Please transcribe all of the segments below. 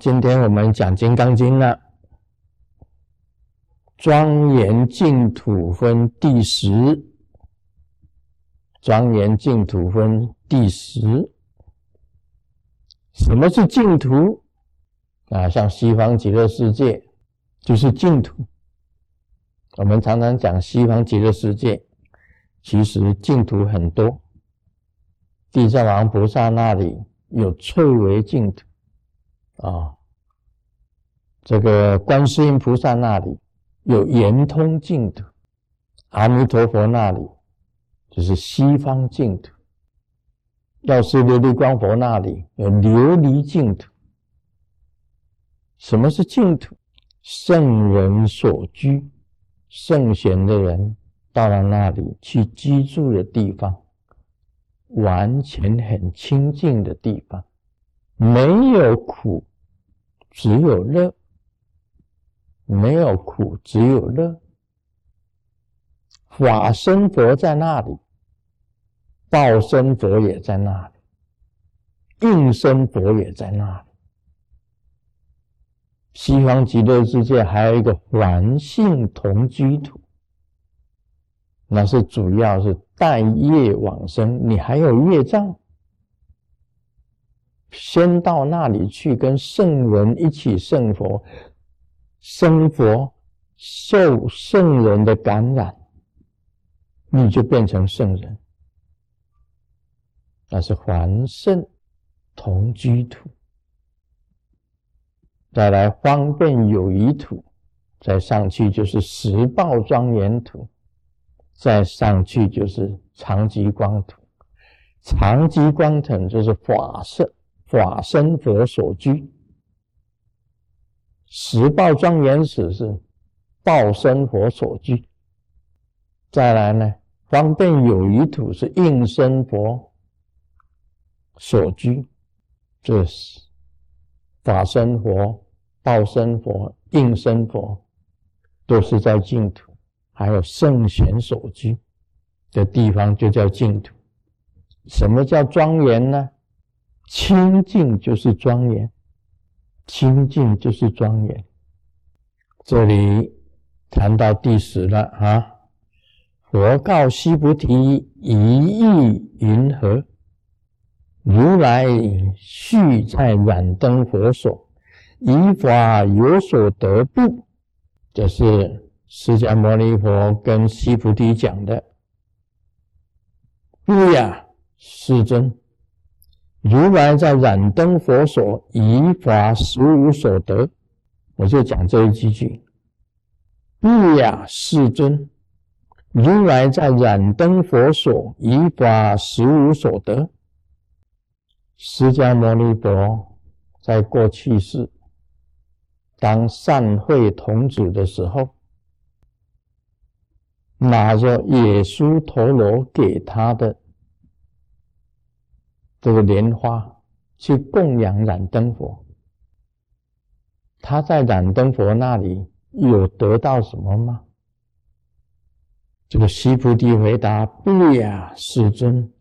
今天我们讲《金刚经》了，庄严净土分第十，庄严净土分第十。什么是净土？啊，像西方极乐世界就是净土。我们常常讲西方极乐世界，其实净土很多。地藏王菩萨那里有翠微净土。啊，这个观世音菩萨那里有圆通净土，阿弥陀佛那里就是西方净土，药师琉璃光佛那里有琉璃净土。什么是净土？圣人所居，圣贤的人到了那里去居住的地方，完全很清净的地方，没有苦。只有乐，没有苦，只有乐。法身佛在那里，报身佛也在那里，应身佛也在那里。西方极乐世界还有一个环性同居土，那是主要是待业往生，你还有业障。先到那里去，跟圣人一起圣佛生佛，受圣人的感染，你就变成圣人。那是还圣同居土，再来方便有余土，再上去就是十报庄严土，再上去就是长吉光土。长吉光土就是法身。法身佛所居，十报庄严史是报身佛所居。再来呢，方便有余土是应身佛所居，这是法身佛、报身佛、应身佛都是在净土，还有圣贤所居的地方就叫净土。什么叫庄严呢？清净就是庄严，清净就是庄严。这里谈到第十了啊！佛告须菩提：“一意云何？如来续在燃灯佛所，以法有所得不？”这是释迦牟尼佛跟须菩提讲的。不呀，世尊。如来在燃灯佛所，以法实无所得。我就讲这一几句。不呀，世尊！如来在燃灯佛所，以法实无所得。释迦牟尼佛在过去世当善会童子的时候，拿着耶稣陀罗给他的。这个莲花去供养燃灯佛，他在燃灯佛那里有得到什么吗？这个西菩提回答：不呀，世尊，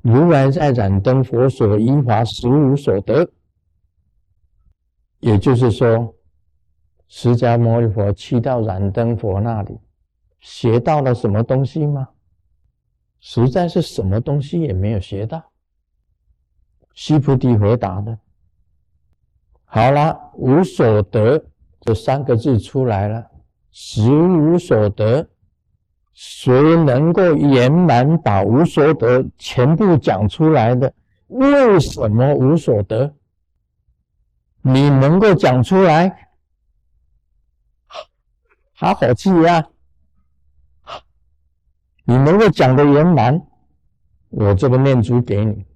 如来在燃灯佛所因法实无所得。也就是说，释迦牟尼佛去到燃灯佛那里，学到了什么东西吗？实在是什么东西也没有学到。西菩提回答的，好了，无所得这三个字出来了，实无所得，谁能够圆满把无所得全部讲出来的？为什么无所得？你能够讲出来，好好记呀！你能够讲的圆满，我这个念珠给你。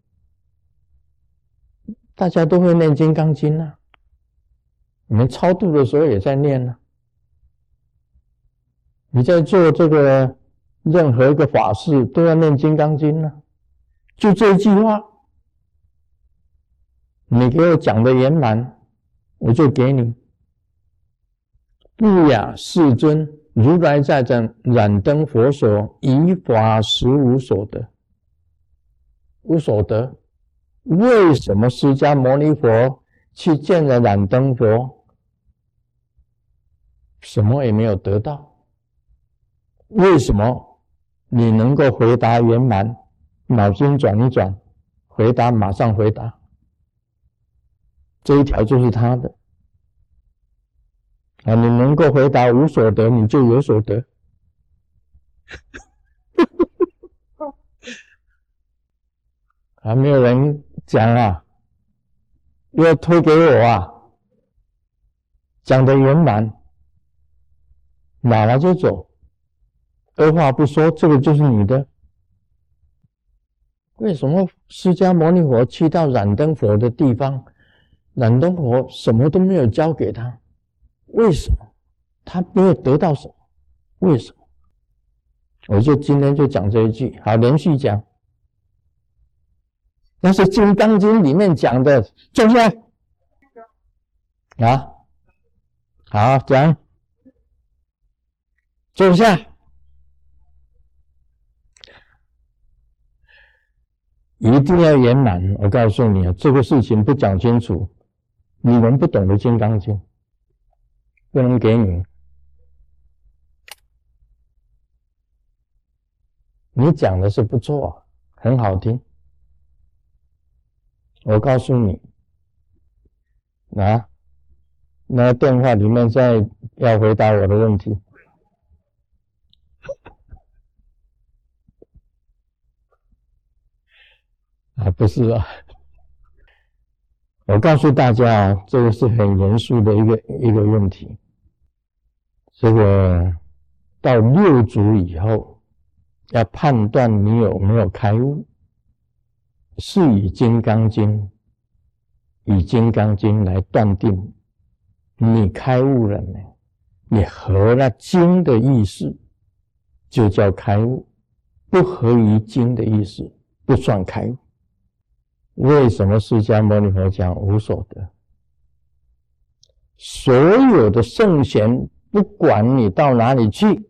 大家都会念《金刚经》呐，你们超度的时候也在念呢。你在做这个任何一个法事都要念《金刚经》呢，就这一句话，你给我讲的圆满，我就给你。不雅世尊，如来在这燃灯佛所，以法实无所得，无所得。为什么释迦牟尼佛去见了燃灯佛，什么也没有得到。为什么你能够回答圆满？脑筋转一转，回答马上回答。这一条就是他的啊！你能够回答无所得，你就有所得。还 没有人讲啊，要推给我啊，讲的圆满，买了就走，二话不说，这个就是你的。为什么释迦牟尼佛去到燃灯佛的地方，燃灯佛什么都没有交给他？为什么？他没有得到什么？为什么？我就今天就讲这一句，好，连续讲。那是《金刚经》里面讲的，坐下。啊，好讲，坐下。一定要圆满。我告诉你啊，这个事情不讲清楚，你们不懂得《金刚经》，不能给你。你讲的是不错，很好听。我告诉你，啊，那电话里面在要回答我的问题，啊，不是啊，我告诉大家啊，这个是很严肃的一个一个问题。这个到六祖以后，要判断你有没有开悟。是以《金刚经》以《金刚经》来断定你开悟了没？你合了经的意思，就叫开悟；不合于经的意思，不算开悟。为什么释迦牟尼佛讲无所得？所有的圣贤，不管你到哪里去，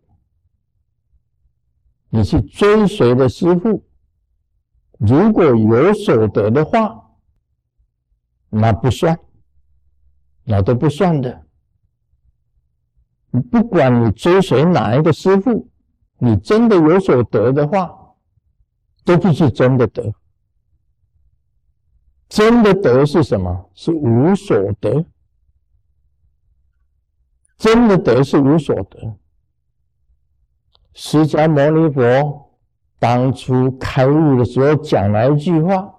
你去追随的师父。如果有所得的话，那不算，那都不算的。不管你追随哪一个师傅，你真的有所得的话，都不是真的得。真的得是什么？是无所得。真的得是无所得。释迦牟尼佛。当初开悟的时候讲了一句话：“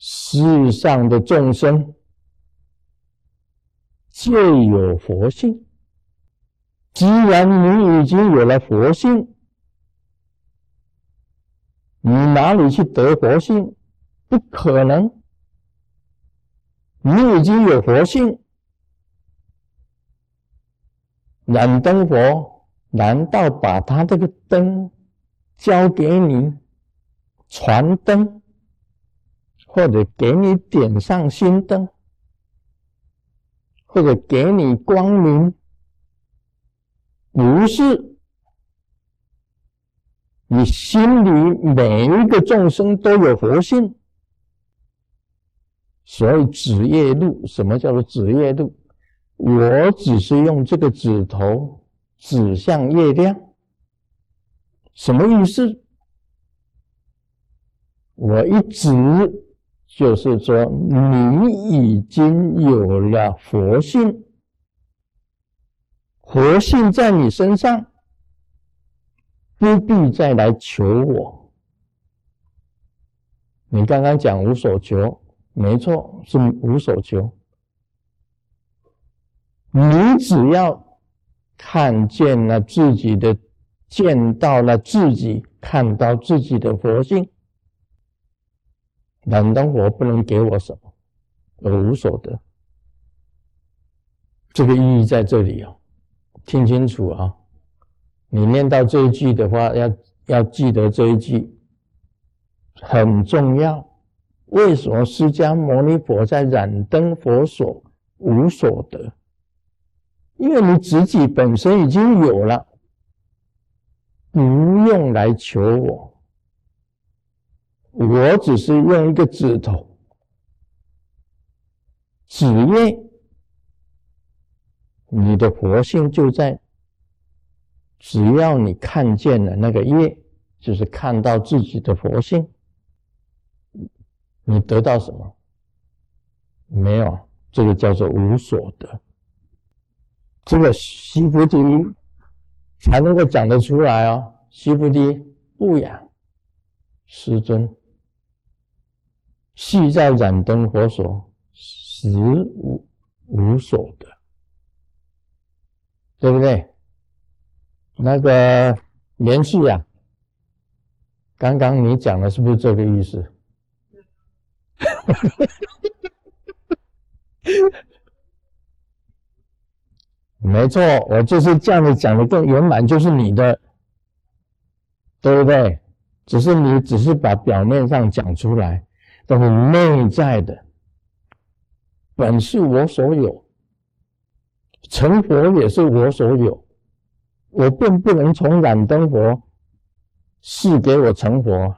世上的众生皆有佛性。既然你已经有了佛性，你哪里去得佛性？不可能。你已经有佛性，燃灯佛。”难道把他这个灯交给你传灯，或者给你点上新灯，或者给你光明？不是，你心里每一个众生都有佛性，所以指业路，什么叫做指业路？我只是用这个指头。指向月亮，什么意思？我一指，就是说你已经有了佛性，佛性在你身上，不必再来求我。你刚刚讲无所求，没错，是无所求。你只要。看见了自己的，见到了自己，看到自己的佛性。难道佛不能给我什么？我无所得。这个意义在这里啊，听清楚啊！你念到这一句的话，要要记得这一句很重要。为什么释迦牟尼佛在燃灯佛所无所得？因为你自己本身已经有了，不用来求我，我只是用一个指头子业，你的佛性就在，只要你看见了那个业，就是看到自己的佛性，你得到什么？没有，这个叫做无所得。这个西菩提才能够讲得出来哦。西菩提不养师尊，系在燃灯佛所。实无无所得，对不对？那个连续啊，刚刚你讲的是不是这个意思？没错，我就是这样子讲的更圆满，就是你的，对不对？只是你只是把表面上讲出来，但是内在的。本是我所有，成佛也是我所有，我并不能从燃灯佛赐给我成佛，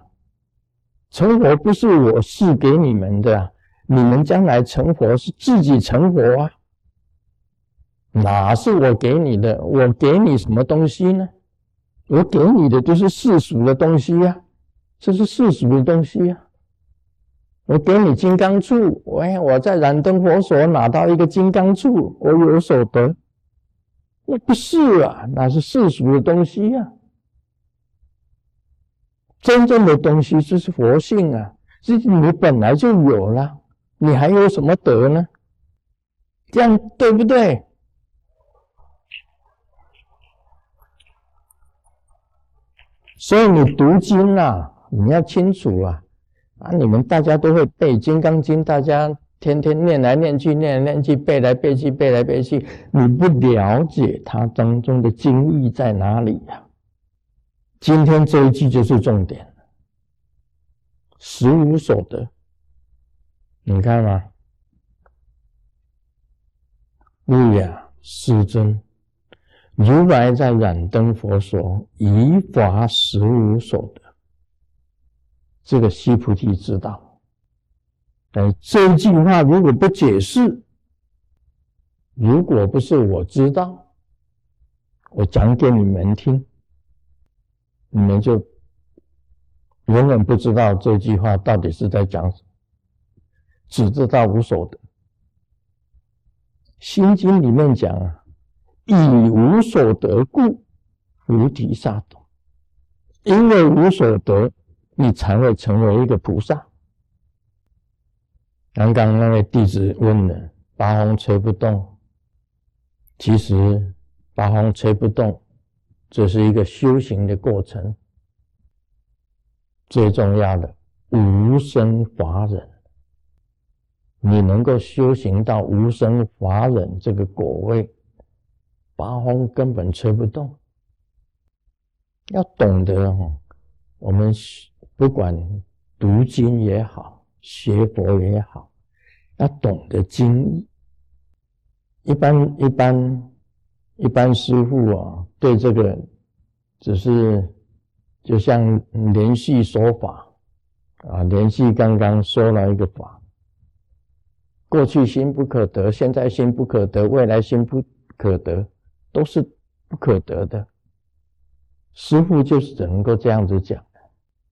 成佛不是我赐给你们的，你们将来成佛是自己成佛啊，哪是我给你的？我给你什么东西呢？我给你的就是世俗的东西呀，这是世俗的东西呀。我给你金刚杵，喂，我在燃灯佛所拿到一个金刚杵，我有所得。那不是啊，那是世俗的东西呀。真正的东西就是佛性啊，是你本来就有了，你还有什么得呢？这样对不对？所以你读经啊，你要清楚啊。啊！你们大家都会背《金刚经》，大家天天念来念去，念来念去，背来背去，背来背去。你不了解它当中的经义在哪里呀？今天这一句就是重点，实无所得。你看吗？路呀，师尊，如来在燃灯佛所，以法实无所得。这个西菩提知道，但这一句话如果不解释，如果不是我知道，我讲给你们听，你们就永远不知道这句话到底是在讲什么，只知道无所得。心经里面讲啊，以无所得故，菩提萨埵，因为无所得。你才会成为一个菩萨。刚刚那位弟子问了：“八风吹不动。”其实八风吹不动，这是一个修行的过程。最重要的无生法忍，你能够修行到无生法忍这个果位，八风根本吹不动。要懂得哦，我们。不管读经也好，学佛也好，要懂得经。一般一般一般师傅啊，对这个只是就像连续说法啊，连续刚刚说了一个法，过去心不可得，现在心不可得，未来心不可得，都是不可得的。师傅就是只能够这样子讲。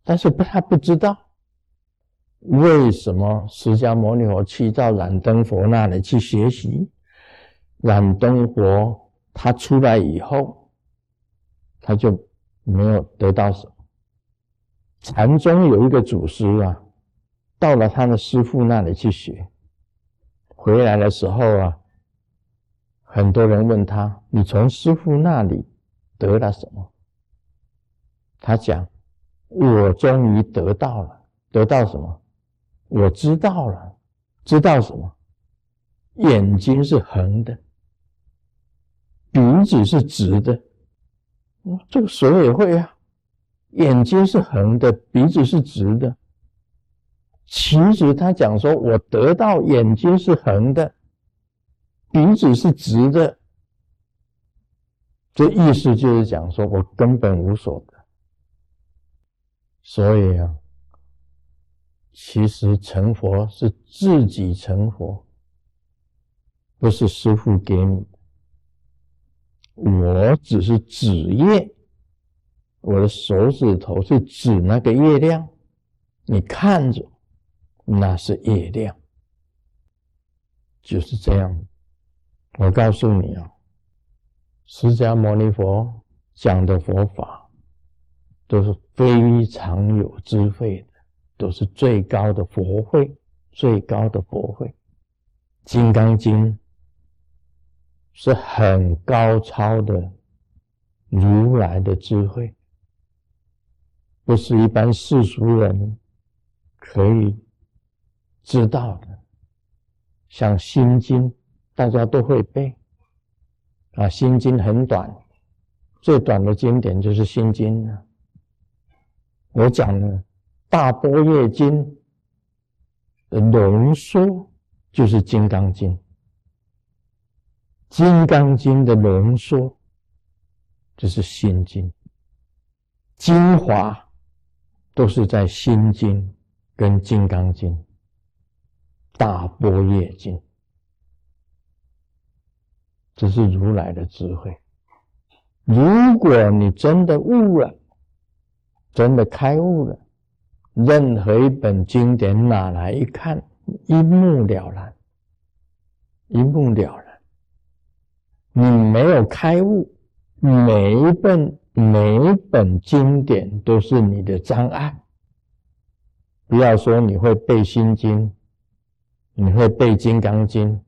但是不，他不知道为什么释迦牟尼佛去到燃灯佛那里去学习。燃灯佛他出来以后，他就没有得到什么。禅宗有一个祖师啊，到了他的师父那里去学，回来的时候啊，很多人问他：“你从师父那里得了什么？”他讲。我终于得到了，得到什么？我知道了，知道什么？眼睛是横的，鼻子是直的。这个手也会啊，眼睛是横的，鼻子是直的。其实他讲说，我得到眼睛是横的，鼻子是直的，这意思就是讲说我根本无所得。所以啊，其实成佛是自己成佛，不是师傅给你，我只是指业，我的手指头是指那个月亮，你看着，那是月亮，就是这样。我告诉你啊，释迦牟尼佛讲的佛法都是非常有智慧的，都是最高的佛慧，最高的佛慧，《金刚经》。是很高超的如来的智慧，不是一般世俗人可以知道的。像《心经》，大家都会背啊，《心经》很短，最短的经典就是《心经》了。我讲的《大般若经》的浓缩就是《金刚经》。《金刚经》的浓缩就是《心经》，精华都是在《心经》跟《金刚经》、《大般若经》，这是如来的智慧。如果你真的悟了，真的开悟了，任何一本经典拿来一看，一目了然，一目了然。你没有开悟，每一本每一本经典都是你的障碍。不要说你会背心经，你会背金刚经，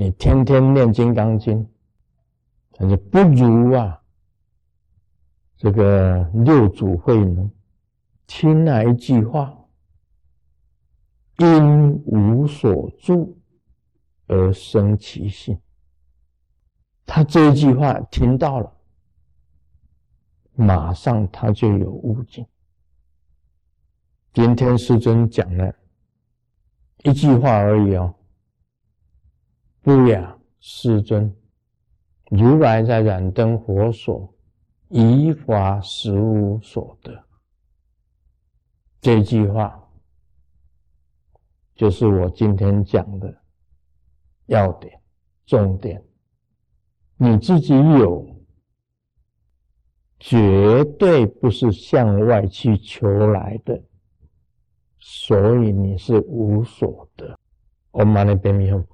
你天天念金刚经，但是不如啊，这个六祖慧能听那一句话：因无所住而生其性。他这一句话听到了，马上他就有悟境。今天师尊讲了一句话而已哦，不呀，师尊，如来在燃灯佛所，依法实无所得。这句话就是我今天讲的要点、重点。你自己有，绝对不是向外去求来的，所以你是无所得。我们来边弥后。